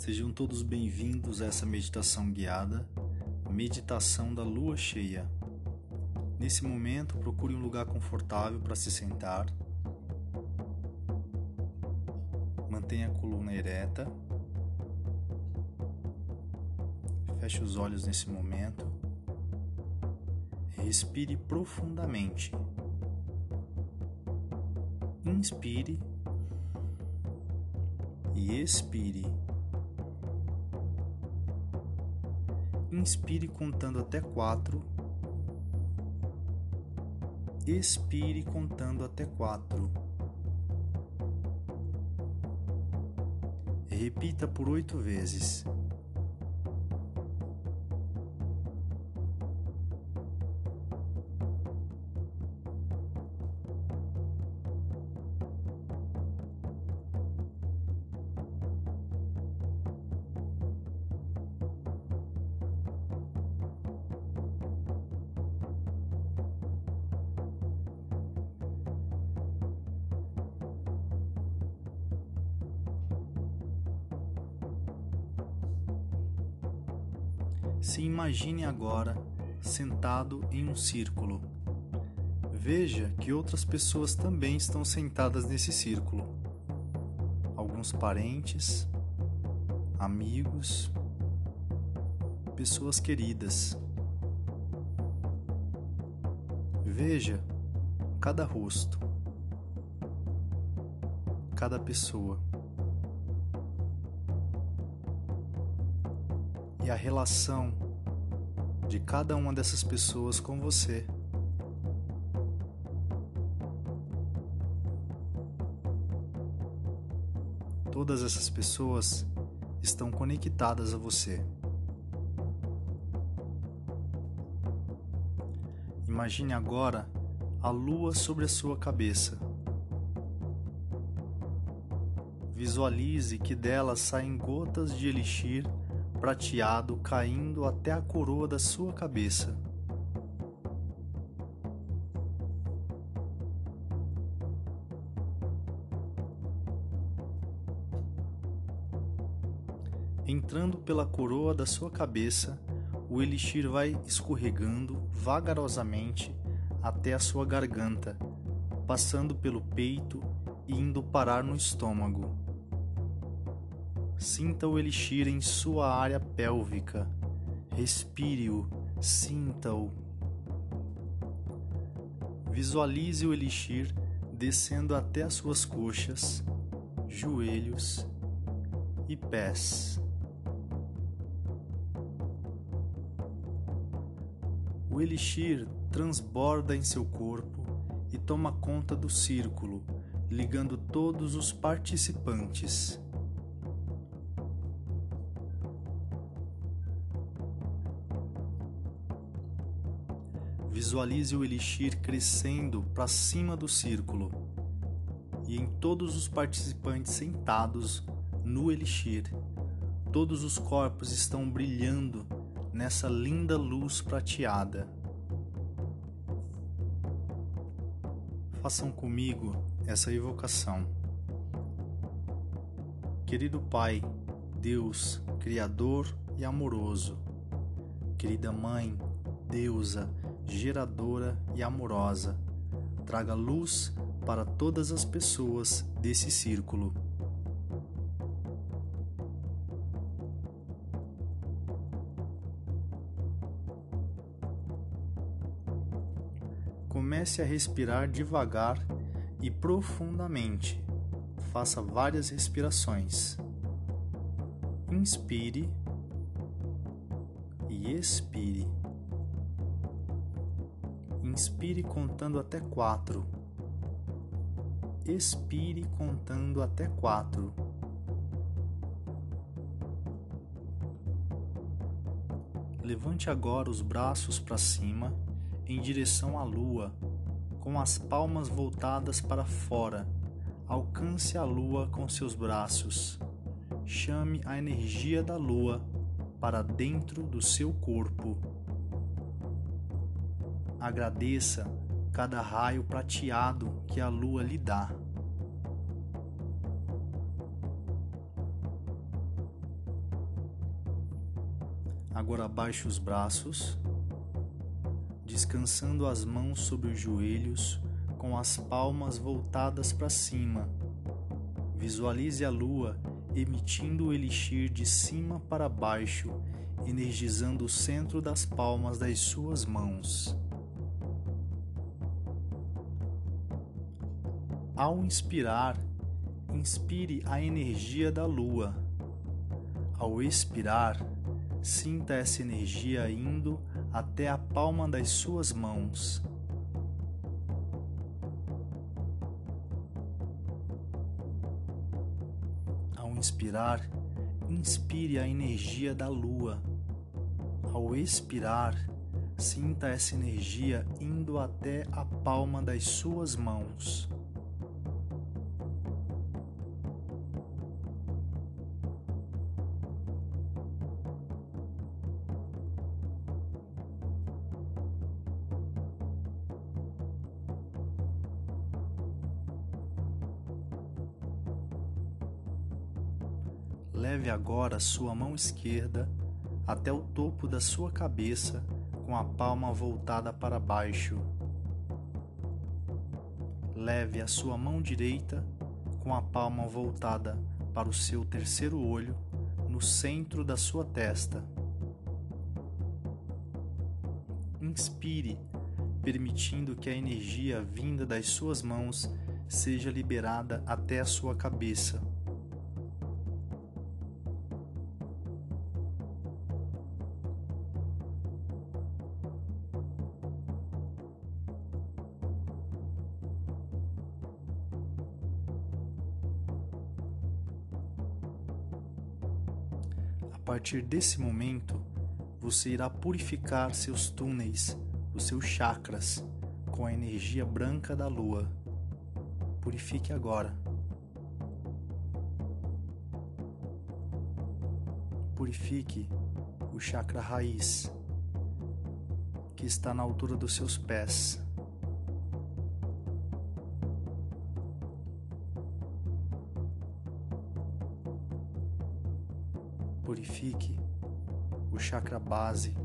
Sejam todos bem-vindos a essa meditação guiada, meditação da lua cheia. Nesse momento, procure um lugar confortável para se sentar. Mantenha a coluna ereta. Feche os olhos nesse momento. Respire profundamente. Inspire e expire. Inspire contando até quatro. Expire contando até quatro. Repita por oito vezes. Se imagine agora sentado em um círculo. Veja que outras pessoas também estão sentadas nesse círculo. Alguns parentes, amigos, pessoas queridas. Veja cada rosto, cada pessoa. A relação de cada uma dessas pessoas com você. Todas essas pessoas estão conectadas a você. Imagine agora a lua sobre a sua cabeça. Visualize que dela saem gotas de elixir prateado caindo até a coroa da sua cabeça. Entrando pela coroa da sua cabeça, o elixir vai escorregando vagarosamente até a sua garganta, passando pelo peito e indo parar no estômago. Sinta o elixir em sua área pélvica. Respire-o, sinta-o. Visualize o elixir descendo até as suas coxas, joelhos e pés. O elixir transborda em seu corpo e toma conta do círculo, ligando todos os participantes. Visualize o elixir crescendo para cima do círculo e em todos os participantes sentados no elixir. Todos os corpos estão brilhando nessa linda luz prateada. Façam comigo essa evocação. Querido Pai, Deus, Criador e amoroso, querida Mãe, Deusa, geradora e amorosa, traga luz para todas as pessoas desse círculo. Comece a respirar devagar e profundamente. Faça várias respirações. Inspire e expire. Inspire contando até quatro. Expire contando até quatro. Levante agora os braços para cima em direção à lua, com as palmas voltadas para fora. Alcance a lua com seus braços. Chame a energia da lua para dentro do seu corpo. Agradeça cada raio prateado que a lua lhe dá. Agora abaixe os braços, descansando as mãos sobre os joelhos, com as palmas voltadas para cima. Visualize a lua emitindo o elixir de cima para baixo, energizando o centro das palmas das suas mãos. Ao inspirar, inspire a energia da lua. Ao expirar, sinta essa energia indo até a palma das suas mãos. Ao inspirar, inspire a energia da lua. Ao expirar, sinta essa energia indo até a palma das suas mãos. Sua mão esquerda até o topo da sua cabeça com a palma voltada para baixo. Leve a sua mão direita com a palma voltada para o seu terceiro olho no centro da sua testa. Inspire, permitindo que a energia vinda das suas mãos seja liberada até a sua cabeça. Partir desse momento, você irá purificar seus túneis, os seus chakras, com a energia branca da lua. Purifique agora. Purifique o chakra raiz, que está na altura dos seus pés. Purifique o chakra base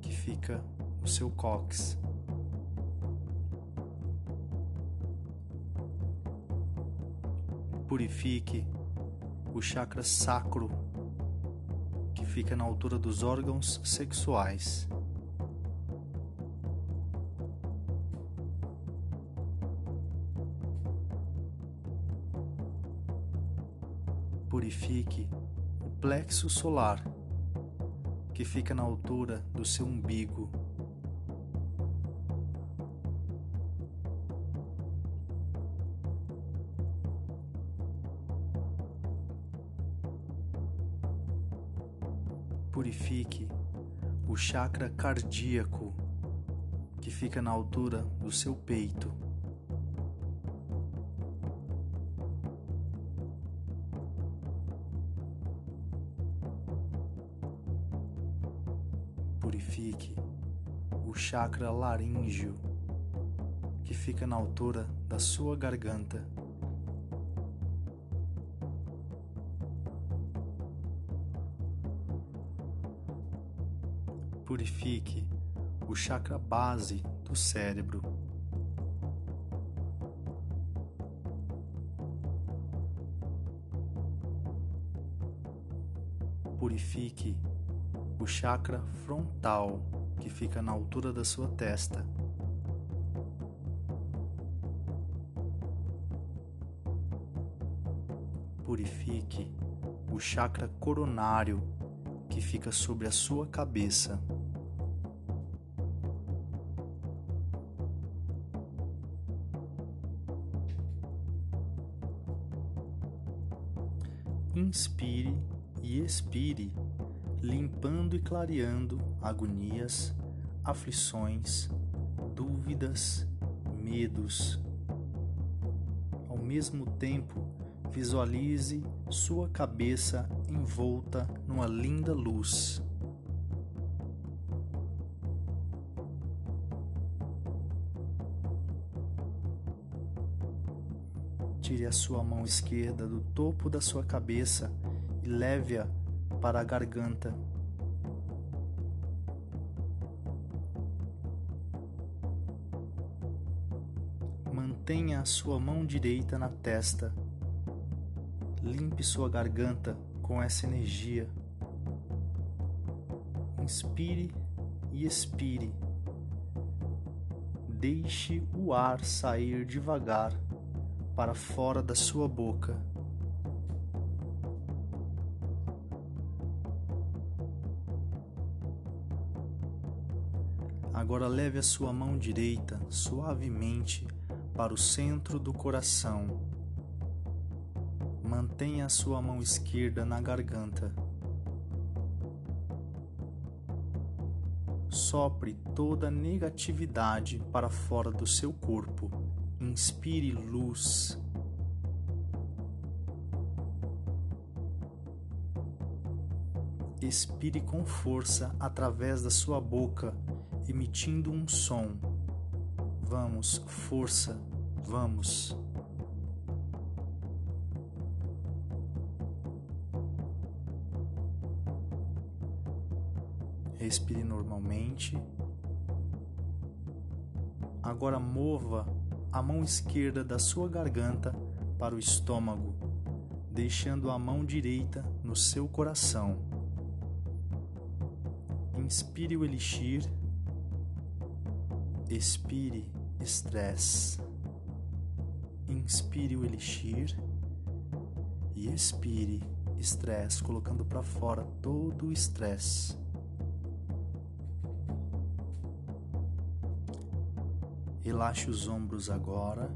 que fica no seu cóccix. Purifique o chakra sacro que fica na altura dos órgãos sexuais. Purifique plexo solar, que fica na altura do seu umbigo. Purifique o chakra cardíaco, que fica na altura do seu peito. Chakra laríngeo que fica na altura da sua garganta. Purifique o chakra base do cérebro. Purifique o chakra frontal, que fica na altura da sua testa. Purifique o chakra coronário, que fica sobre a sua cabeça. Inspire e expire limpando e clareando agonias, aflições, dúvidas, medos. Ao mesmo tempo, visualize sua cabeça envolta numa linda luz. Tire a sua mão esquerda do topo da sua cabeça e leve-a para a garganta. Mantenha a sua mão direita na testa. Limpe sua garganta com essa energia. Inspire e expire. Deixe o ar sair devagar para fora da sua boca. Agora leve a sua mão direita suavemente para o centro do coração. Mantenha a sua mão esquerda na garganta. Sopre toda negatividade para fora do seu corpo. Inspire luz. Expire com força através da sua boca, emitindo um som. Vamos, força, vamos. Respire normalmente. Agora mova a mão esquerda da sua garganta para o estômago, deixando a mão direita no seu coração. Inspire o elixir, expire estresse. Inspire o elixir e expire estresse, colocando para fora todo o estresse. Relaxe os ombros agora.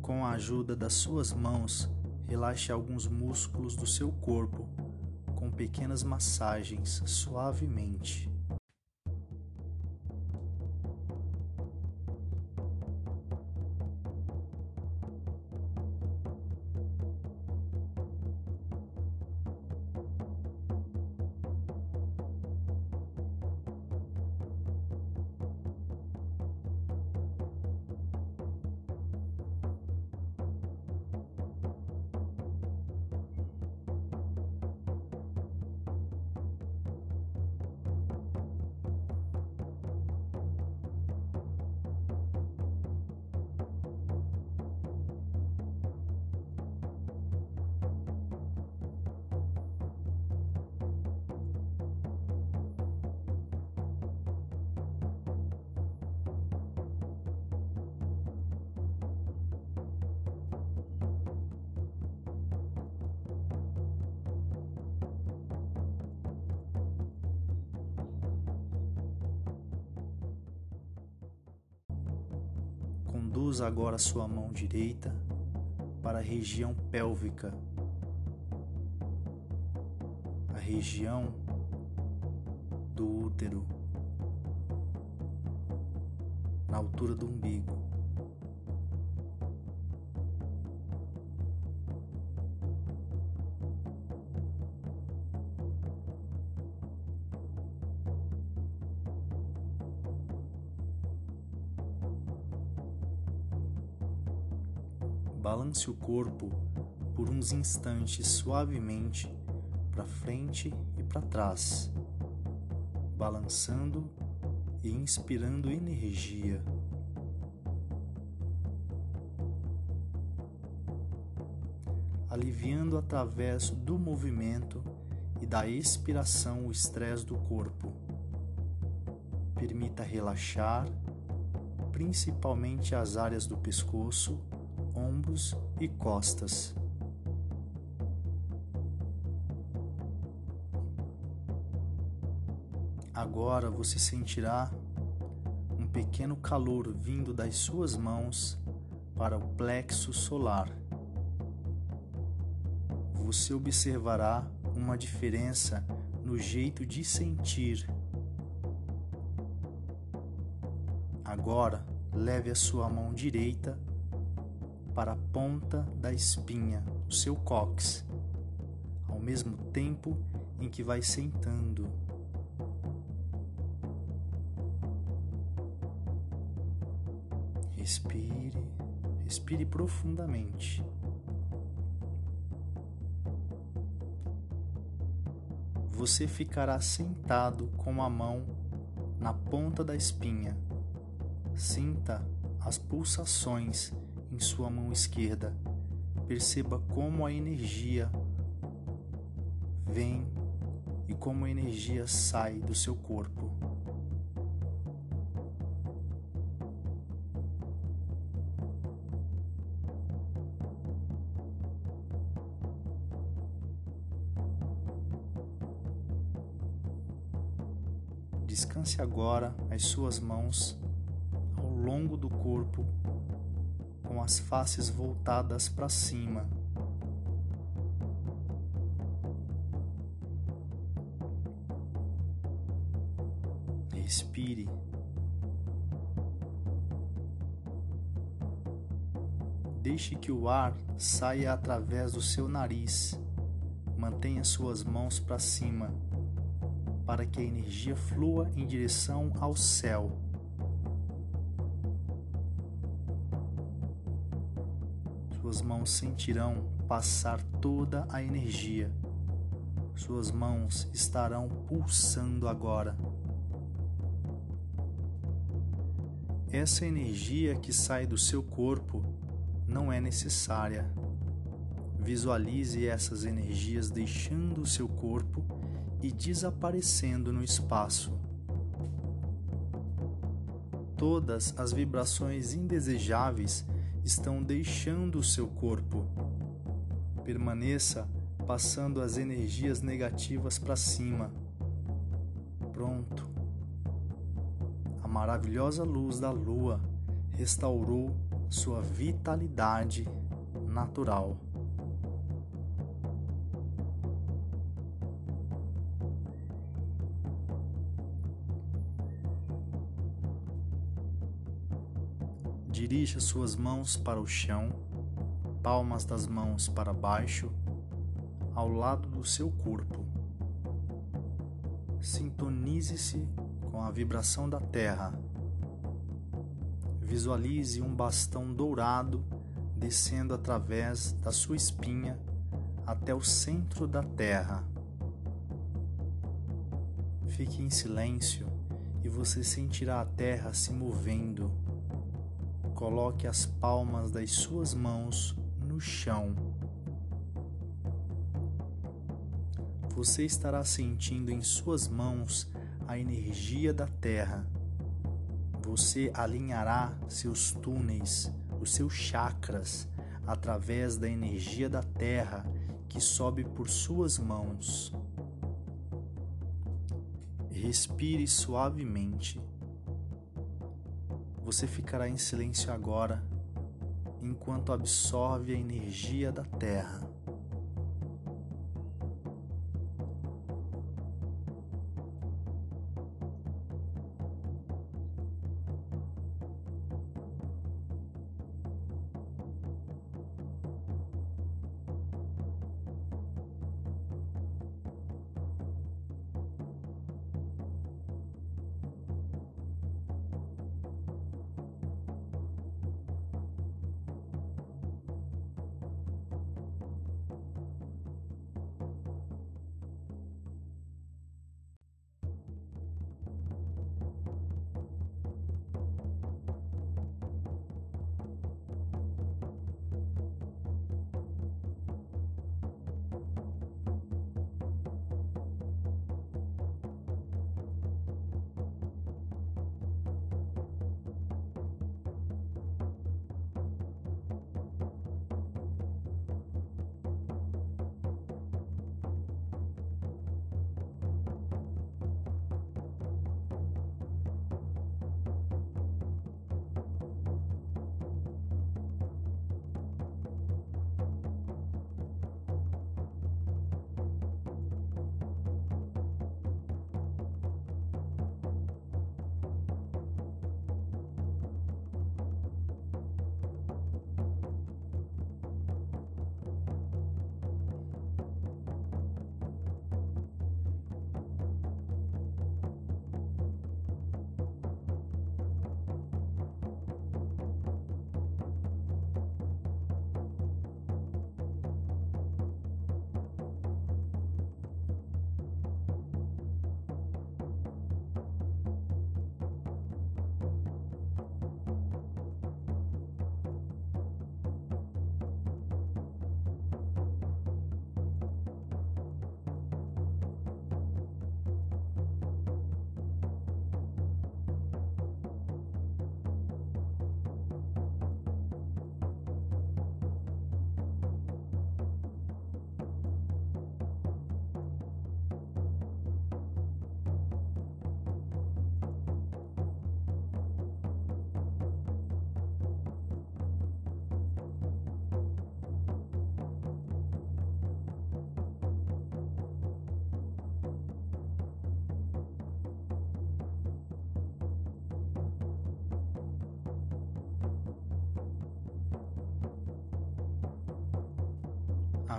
Com a ajuda das suas mãos, relaxe alguns músculos do seu corpo com pequenas massagens suavemente. Conduza agora sua mão direita para a região pélvica, a região do útero, na altura do umbigo. Balance o corpo por uns instantes suavemente para frente e para trás, balançando e inspirando energia. Aliviando através do movimento e da expiração o estresse do corpo. Permita relaxar, principalmente as áreas do pescoço ombros e costas. Agora você sentirá um pequeno calor vindo das suas mãos para o plexo solar. Você observará uma diferença no jeito de sentir. Agora, leve a sua mão direita para a ponta da espinha, o seu cóccix, ao mesmo tempo em que vai sentando. Respire, respire profundamente. Você ficará sentado com a mão na ponta da espinha. Sinta as pulsações em sua mão esquerda. Perceba como a energia vem e como a energia sai do seu corpo. Descanse agora as suas mãos ao longo do corpo, com as faces voltadas para cima. Respire. Deixe que o ar saia através do seu nariz. Mantenha suas mãos para cima para que a energia flua em direção ao céu. Sentirão passar toda a energia. Suas mãos estarão pulsando agora. Essa energia que sai do seu corpo não é necessária. Visualize essas energias deixando o seu corpo e desaparecendo no espaço. Todas as vibrações indesejáveis estão deixando o seu corpo. Permaneça passando as energias negativas para cima. Pronto. A maravilhosa luz da lua restaurou sua vitalidade natural. Dirija suas mãos para o chão, palmas das mãos para baixo, ao lado do seu corpo. Sintonize-se com a vibração da terra. Visualize um bastão dourado descendo através da sua espinha até o centro da terra. Fique em silêncio e você sentirá a terra se movendo Coloque as palmas das suas mãos no chão. Você estará sentindo em suas mãos a energia da terra. Você alinhará seus túneis, os seus chakras, através da energia da terra que sobe por suas mãos. Respire suavemente você ficará em silêncio agora, enquanto absorve a energia da Terra.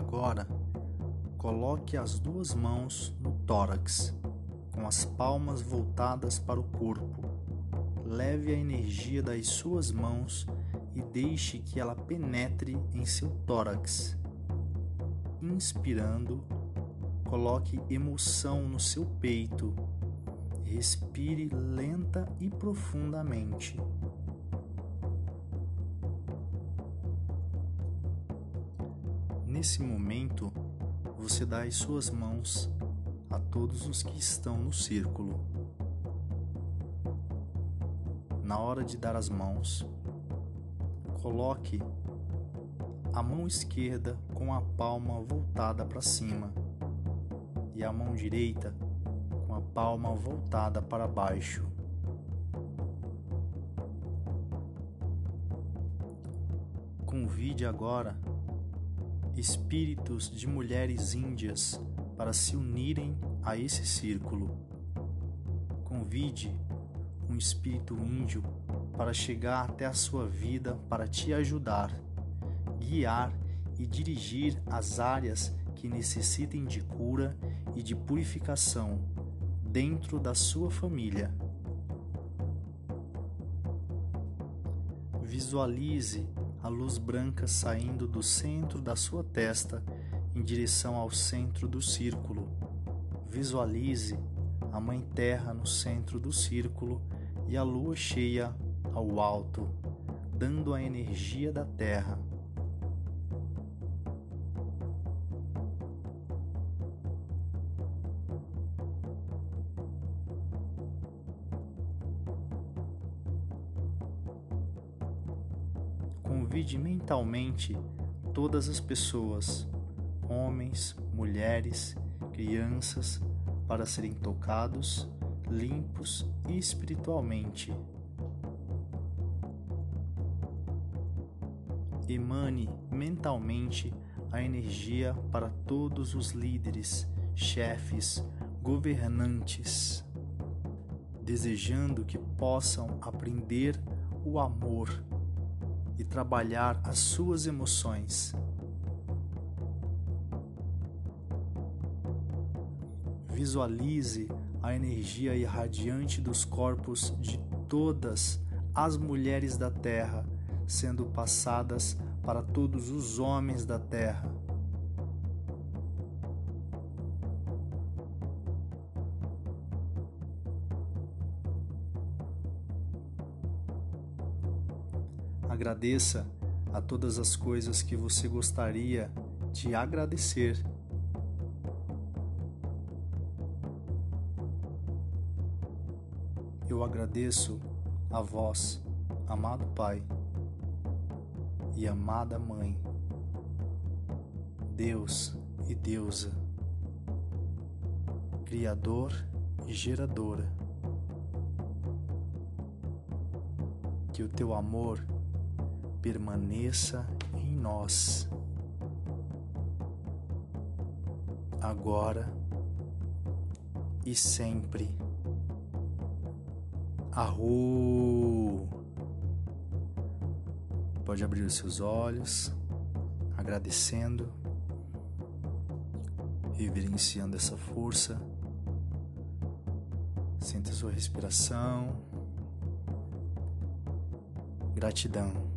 Agora, coloque as duas mãos no tórax, com as palmas voltadas para o corpo. Leve a energia das suas mãos e deixe que ela penetre em seu tórax. Inspirando, coloque emoção no seu peito. Respire lenta e profundamente. Nesse momento, você dá as suas mãos a todos os que estão no círculo. Na hora de dar as mãos, coloque a mão esquerda com a palma voltada para cima e a mão direita com a palma voltada para baixo. Convide agora espíritos de mulheres índias para se unirem a esse círculo. Convide um espírito índio para chegar até a sua vida para te ajudar, guiar e dirigir as áreas que necessitem de cura e de purificação dentro da sua família. Visualize a luz branca saindo do centro da sua testa em direção ao centro do círculo. Visualize a Mãe Terra no centro do círculo e a lua cheia ao alto, dando a energia da Terra. Convide mentalmente todas as pessoas, homens, mulheres, crianças, para serem tocados, limpos espiritualmente. Emane mentalmente a energia para todos os líderes, chefes, governantes, desejando que possam aprender o amor e trabalhar as suas emoções. Visualize a energia irradiante dos corpos de todas as mulheres da Terra sendo passadas para todos os homens da Terra. Agradeça a todas as coisas que você gostaria de agradecer. Eu agradeço a vós, amado Pai e amada Mãe, Deus e Deusa, Criador e Geradora. Que o teu amor permaneça em nós. Agora e sempre. Arru! Pode abrir os seus olhos, agradecendo, reverenciando essa força. Sinta sua respiração. Gratidão.